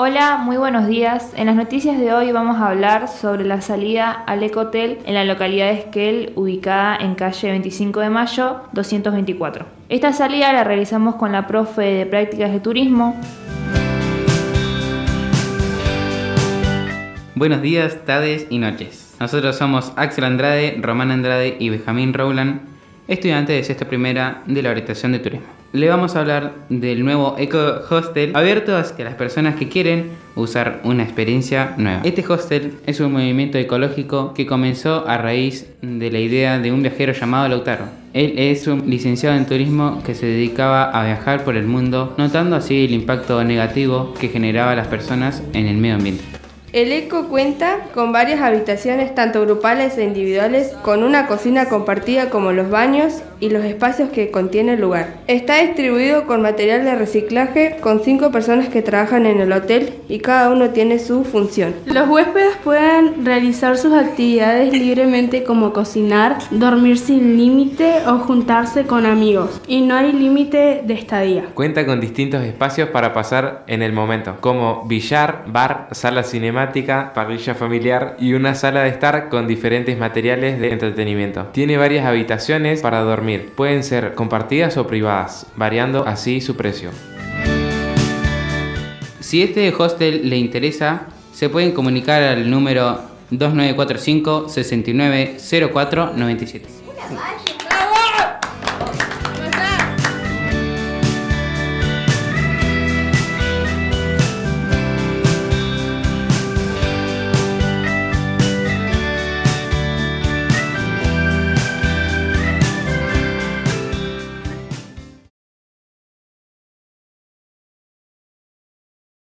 Hola, muy buenos días. En las noticias de hoy vamos a hablar sobre la salida al Ecotel en la localidad de Esquel, ubicada en calle 25 de Mayo 224. Esta salida la realizamos con la profe de prácticas de turismo. Buenos días, tardes y noches. Nosotros somos Axel Andrade, Román Andrade y Benjamín Rowland, estudiantes de sexta primera de la orientación de turismo le vamos a hablar del nuevo Eco Hostel abierto hacia las personas que quieren usar una experiencia nueva. Este hostel es un movimiento ecológico que comenzó a raíz de la idea de un viajero llamado Lautaro. Él es un licenciado en turismo que se dedicaba a viajar por el mundo, notando así el impacto negativo que generaba las personas en el medio ambiente. El Eco cuenta con varias habitaciones, tanto grupales e individuales, con una cocina compartida como los baños y los espacios que contiene el lugar. Está distribuido con material de reciclaje con cinco personas que trabajan en el hotel y cada uno tiene su función. Los huéspedes pueden realizar sus actividades libremente como cocinar, dormir sin límite o juntarse con amigos y no hay límite de estadía. Cuenta con distintos espacios para pasar en el momento, como billar, bar, sala parrilla familiar y una sala de estar con diferentes materiales de entretenimiento. Tiene varias habitaciones para dormir Pueden ser compartidas o privadas, variando así su precio. Si este hostel le interesa, se pueden comunicar al número 2945 690497.